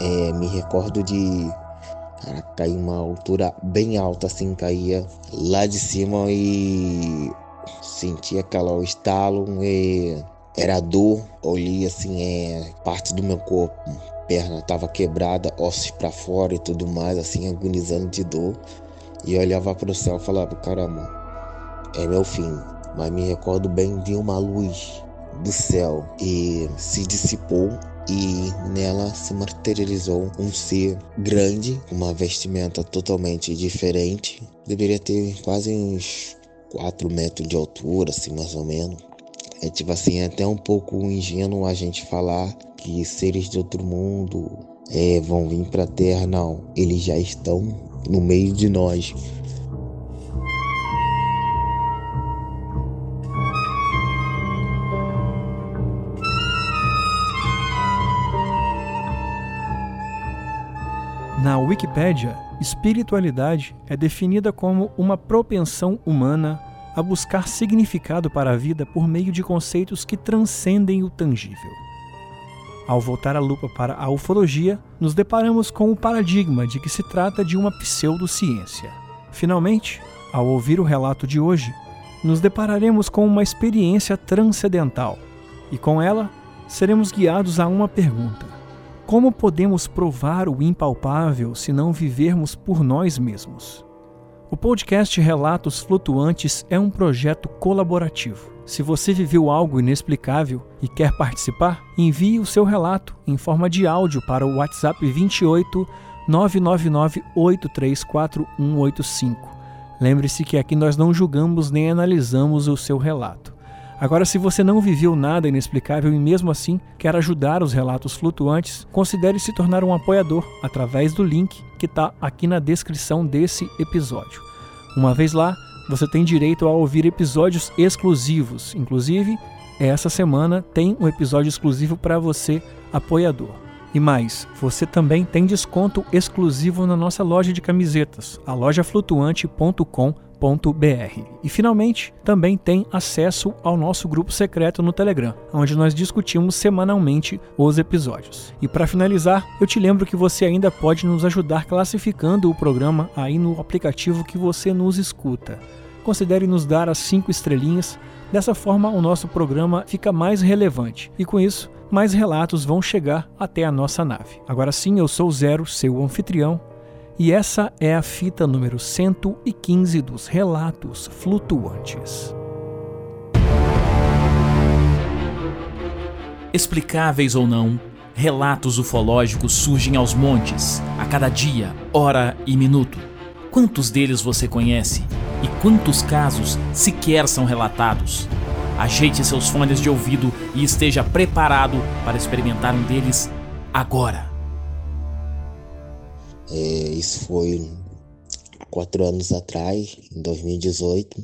é, me recordo de cara, cair uma altura bem alta, assim, caía lá de cima e sentia aquela o estalo e era dor, olhei assim, é, parte do meu corpo, perna estava quebrada, ossos para fora e tudo mais, assim, agonizando de dor. E olhava para o céu falava, caramba, é meu fim. Mas me recordo bem de uma luz do céu e se dissipou e nela se materializou um ser grande, uma vestimenta totalmente diferente. Deveria ter quase uns 4 metros de altura, assim, mais ou menos. É tipo assim, é até um pouco ingênuo a gente falar que seres de outro mundo é, vão vir para a Terra. Não, eles já estão no meio de nós. Wikipédia, espiritualidade é definida como uma propensão humana a buscar significado para a vida por meio de conceitos que transcendem o tangível. Ao voltar a lupa para a ufologia, nos deparamos com o paradigma de que se trata de uma pseudociência. Finalmente, ao ouvir o relato de hoje, nos depararemos com uma experiência transcendental e com ela seremos guiados a uma pergunta: como podemos provar o impalpável se não vivermos por nós mesmos? O podcast Relatos Flutuantes é um projeto colaborativo. Se você viveu algo inexplicável e quer participar, envie o seu relato em forma de áudio para o WhatsApp 28 999 834185. Lembre-se que aqui nós não julgamos nem analisamos o seu relato. Agora, se você não viveu nada inexplicável e mesmo assim quer ajudar os relatos flutuantes, considere se tornar um apoiador através do link que está aqui na descrição desse episódio. Uma vez lá, você tem direito a ouvir episódios exclusivos. Inclusive, essa semana tem um episódio exclusivo para você, apoiador. E mais, você também tem desconto exclusivo na nossa loja de camisetas, a lojaflutuante.com.br e finalmente, também tem acesso ao nosso grupo secreto no Telegram, onde nós discutimos semanalmente os episódios. E para finalizar, eu te lembro que você ainda pode nos ajudar classificando o programa aí no aplicativo que você nos escuta. Considere nos dar as cinco estrelinhas, dessa forma o nosso programa fica mais relevante e com isso mais relatos vão chegar até a nossa nave. Agora sim, eu sou Zero, seu anfitrião, e essa é a fita número 115 dos Relatos Flutuantes. Explicáveis ou não, relatos ufológicos surgem aos montes, a cada dia, hora e minuto. Quantos deles você conhece? E quantos casos sequer são relatados? Ajeite seus fones de ouvido e esteja preparado para experimentar um deles agora. É, isso foi quatro anos atrás, em 2018.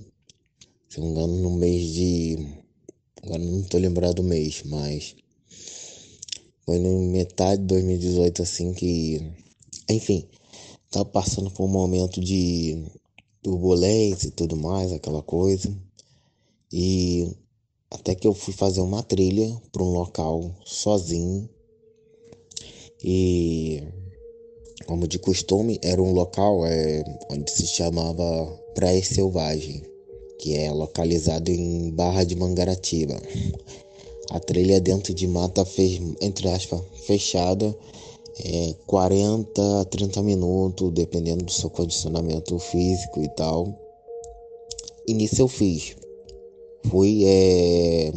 Se não me engano, no mês de. Agora não tô lembrado do mês, mas. Foi no metade de 2018 assim que. Enfim, tava passando por um momento de turbulência e tudo mais, aquela coisa. E até que eu fui fazer uma trilha para um local sozinho. E como de costume, era um local é, onde se chamava Praia Selvagem, que é localizado em Barra de Mangaratiba. A trilha dentro de mata, fez, entre aspas, fechada, é, 40 a 30 minutos, dependendo do seu condicionamento físico e tal. E nisso eu fiz. Fui, é,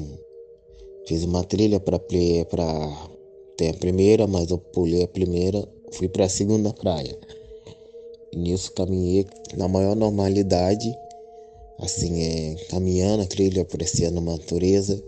fiz uma trilha para ter a primeira, mas eu pulei a primeira fui para a segunda praia. E nisso caminhei na maior normalidade, assim, é, caminhando a trilha, apreciando a natureza.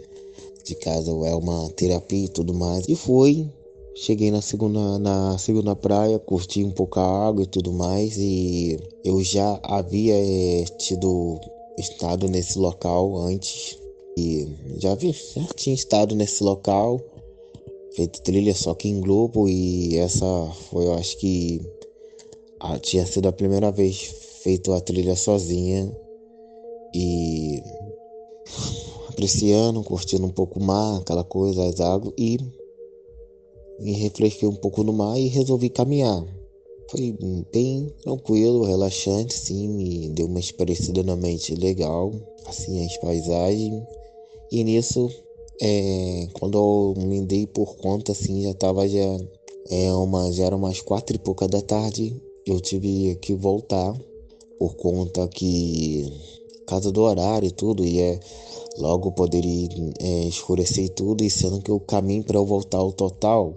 De casa é uma terapia e tudo mais. E fui, cheguei na segunda, na segunda praia, curti um pouco a água e tudo mais. E eu já havia é, tido estado nesse local antes. E já, vi, já tinha estado nesse local feito trilha só que em grupo e essa foi, eu acho que a, tinha sido a primeira vez feito a trilha sozinha e apreciando, curtindo um pouco o mar, aquela coisa, as águas e me refresquei um pouco no mar e resolvi caminhar. Foi bem tranquilo, relaxante, sim, me deu uma parecida na mente legal, assim, as paisagens. E nisso, é, quando eu me dei por conta, assim, já tava já, é, uma, já era umas quatro e pouca da tarde, eu tive que voltar por conta que casa do horário e tudo, e é, logo poderia é, escurecer tudo, e sendo que o caminho para eu voltar ao total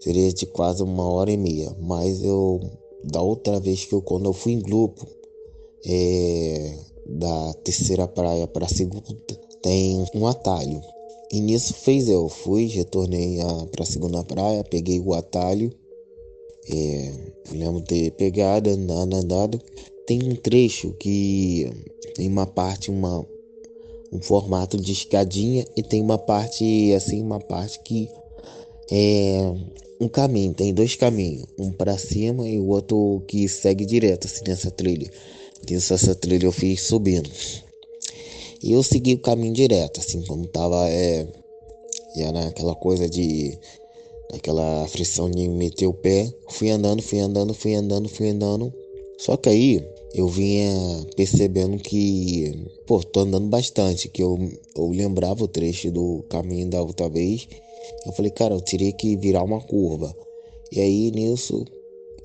seria de quase uma hora e meia. Mas eu, da outra vez que eu, quando eu fui em grupo, é, da terceira praia para a segunda, tem um atalho. E nisso fez eu, fui, retornei para a segunda praia, peguei o atalho. É, lembro de ter pegado, andado, andado. Tem um trecho que tem uma parte, uma, um formato de escadinha e tem uma parte assim, uma parte que é um caminho, tem dois caminhos, um para cima e o outro que segue direto assim nessa trilha. Isso essa trilha eu fiz subindo. E eu segui o caminho direto, assim como tava é, já naquela coisa de aquela frição de meter o pé. Fui andando, fui andando, fui andando, fui andando. Só que aí eu vinha percebendo que, pô, tô andando bastante, que eu, eu lembrava o trecho do caminho da outra vez. Eu falei, cara, eu teria que virar uma curva. E aí nisso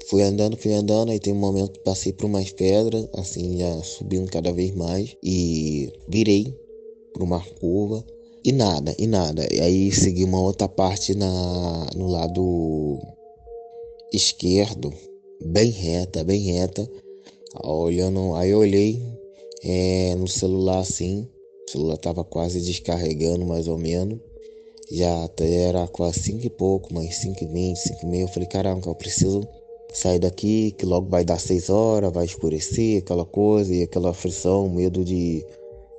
fui andando, fui andando, aí tem um momento que passei por umas pedras, assim, já subindo cada vez mais e virei por uma curva e nada, e nada. E aí segui uma outra parte na no lado esquerdo, bem reta, bem reta Olhando, aí eu olhei é, no celular assim, o celular tava quase descarregando mais ou menos. Já era quase 5 e pouco, mas 5 e 20, 5 e meio. Eu falei, caramba, eu preciso sair daqui, que logo vai dar 6 horas, vai escurecer, aquela coisa, e aquela aflição, medo de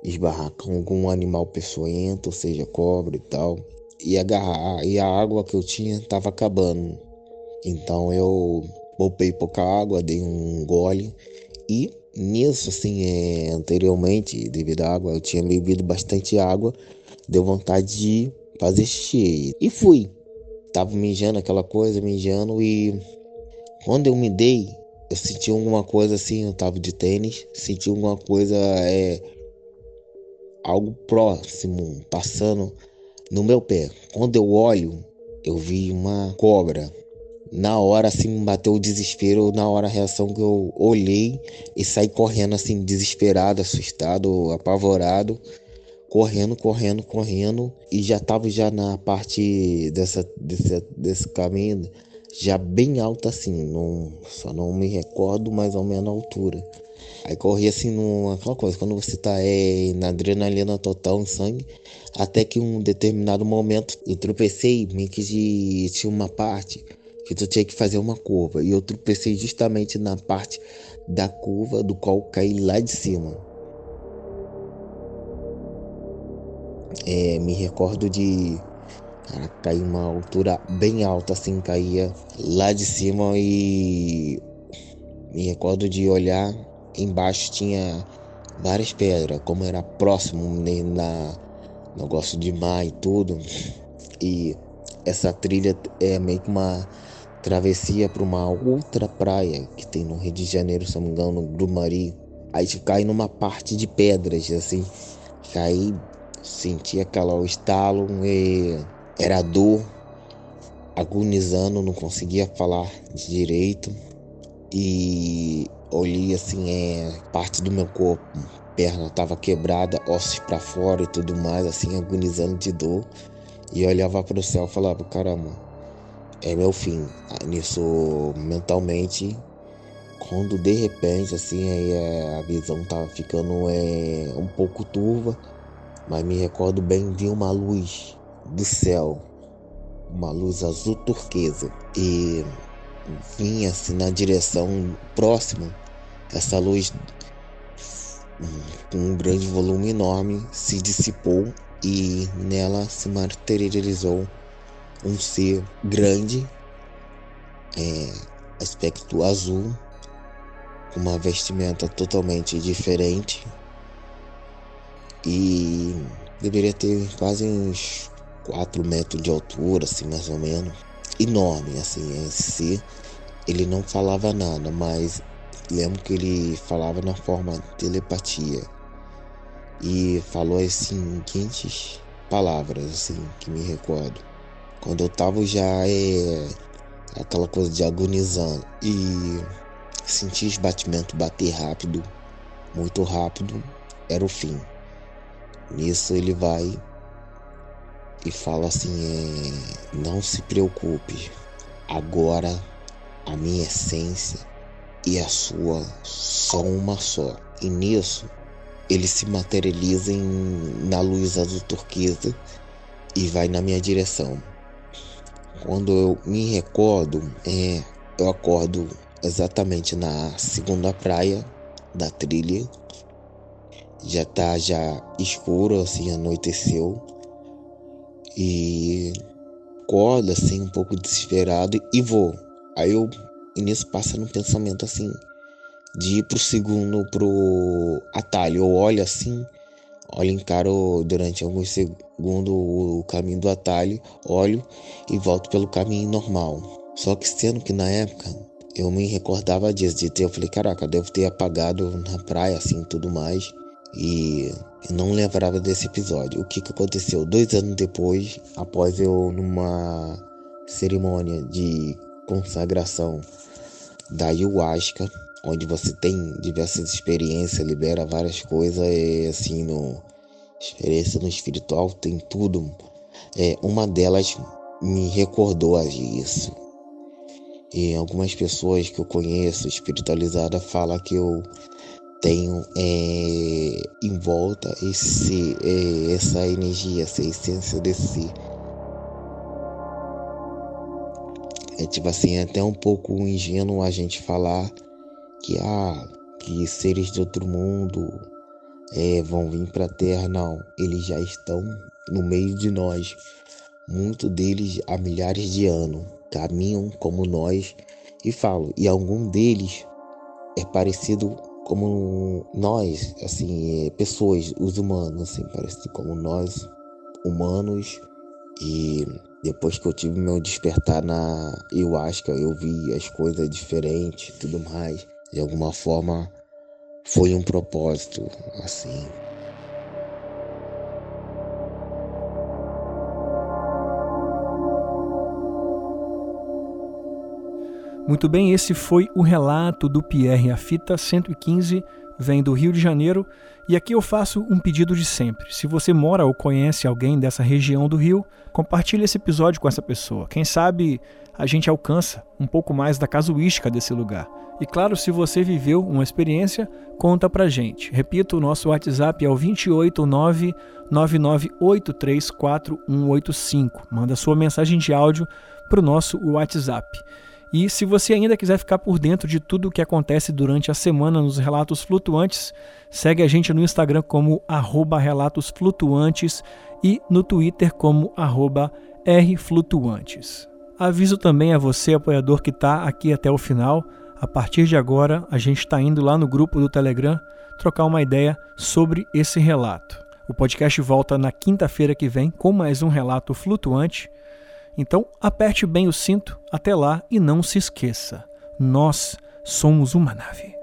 esbarrar com algum animal peçonhento, seja, cobra e tal. E agarrar, e a água que eu tinha tava acabando. Então eu poupei pouca água, dei um gole e nisso, assim, é, anteriormente, devido à água, eu tinha bebido bastante água, deu vontade de fazer xixi. E fui. Tava mijando aquela coisa, mijando, e quando eu me dei, eu senti alguma coisa assim, eu tava de tênis, senti alguma coisa, é, algo próximo, passando no meu pé. Quando eu olho, eu vi uma cobra na hora assim me bateu o desespero, na hora a reação que eu olhei e saí correndo assim desesperado, assustado, apavorado, correndo, correndo, correndo e já tava já na parte dessa desse, desse caminho já bem alto assim, não, só não me recordo mais ou menos a altura. Aí corri assim numa aquela coisa, quando você tá é, na adrenalina total no sangue, até que um determinado momento eu tropecei, meio que de, tinha uma parte que tu tinha que fazer uma curva. E eu tropecei justamente na parte da curva do qual caí lá de cima. É, me recordo de cara, cair uma altura bem alta, assim, caía lá de cima e me recordo de olhar embaixo tinha várias pedras, como era próximo né, na negócio de mar e tudo. E essa trilha é meio que uma travessia para uma outra praia que tem no Rio de Janeiro, se não me engano, no Grumari. Aí tipo, cai numa parte de pedras, assim. Caí, senti aquela o estalo, e era dor, agonizando, não conseguia falar direito. E olhei assim, é, parte do meu corpo, perna estava quebrada, ossos para fora e tudo mais, assim, agonizando de dor. E olhava para o céu e falava, caramba, é meu fim. Nisso, mentalmente, quando de repente, assim, aí é, a visão tava ficando é, um pouco turva, mas me recordo bem de uma luz do céu, uma luz azul turquesa, e vinha assim na direção próxima, essa luz com um grande volume enorme se dissipou e nela se materializou um ser grande, é, aspecto azul, com uma vestimenta totalmente diferente. E deveria ter quase uns 4 metros de altura, assim mais ou menos. enorme, assim, em si. Ele não falava nada, mas lembro que ele falava na forma telepatia. E falou as seguintes palavras, assim, que me recordo. Quando eu tava já é aquela coisa de agonizando e senti os batimentos bater rápido, muito rápido, era o fim. Nisso ele vai e fala assim: é, não se preocupe, agora a minha essência e a sua são uma só. E nisso ele se materializa em, na luz azul turquesa e vai na minha direção. Quando eu me recordo, é, eu acordo exatamente na segunda praia da trilha. Já tá já escuro, assim, anoiteceu. E acordo assim, um pouco desesperado e vou. Aí eu, e nisso passa no pensamento assim, de ir pro segundo, pro atalho. Eu olho assim, olho, encaro durante alguns segundos o caminho do atalho, olho e volto pelo caminho normal. Só que sendo que na época eu me recordava disso, de ter, eu falei, caraca, eu devo ter apagado na praia, assim, tudo mais. E não lembrava desse episódio. O que, que aconteceu? Dois anos depois, após eu numa cerimônia de consagração da ayahuasca, onde você tem diversas experiências, libera várias coisas, e assim, no experiência no espiritual tem tudo. É, uma delas me recordou a isso. E algumas pessoas que eu conheço espiritualizada falam que eu tenho é, em volta esse, é, essa energia, essa essência desse. É tipo assim, é até um pouco ingênuo a gente falar que, ah, que seres de outro mundo é, vão vir para a Terra. Não, eles já estão no meio de nós. Muitos deles há milhares de anos caminham como nós e falo, e algum deles é parecido como nós, assim, pessoas, os humanos, assim, parecido como nós, humanos. E depois que eu tive meu despertar na ayahuasca, eu vi as coisas diferentes, tudo mais. De alguma forma, foi um propósito, assim. Muito bem, esse foi o relato do Pierre. A fita 115 vem do Rio de Janeiro e aqui eu faço um pedido de sempre. Se você mora ou conhece alguém dessa região do Rio, compartilhe esse episódio com essa pessoa. Quem sabe a gente alcança um pouco mais da casuística desse lugar. E claro, se você viveu uma experiência, conta pra gente. Repito, o nosso WhatsApp é o 289 99834185. Manda sua mensagem de áudio pro nosso WhatsApp. E se você ainda quiser ficar por dentro de tudo o que acontece durante a semana nos Relatos Flutuantes, segue a gente no Instagram como relatosflutuantes e no Twitter como rflutuantes. Aviso também a você, apoiador que está aqui até o final, a partir de agora a gente está indo lá no grupo do Telegram trocar uma ideia sobre esse relato. O podcast volta na quinta-feira que vem com mais um relato flutuante então, aperte bem o cinto até lá e não se esqueça: nós somos uma nave.